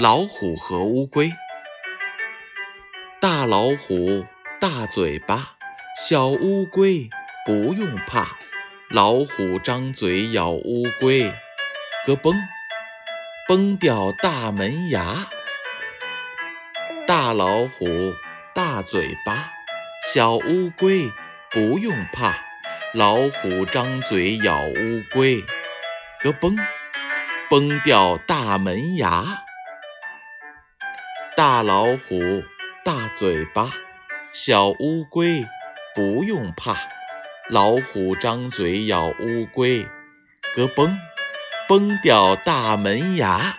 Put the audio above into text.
老虎和乌龟。大老虎大嘴巴，小乌龟不用怕。老虎张嘴咬乌龟，咯嘣，崩掉大门牙。大老虎大嘴巴，小乌龟不用怕。老虎张嘴咬乌龟，咯嘣，崩掉大门牙。大老虎大嘴巴，小乌龟不用怕。老虎张嘴咬乌龟，咯嘣，崩掉大门牙。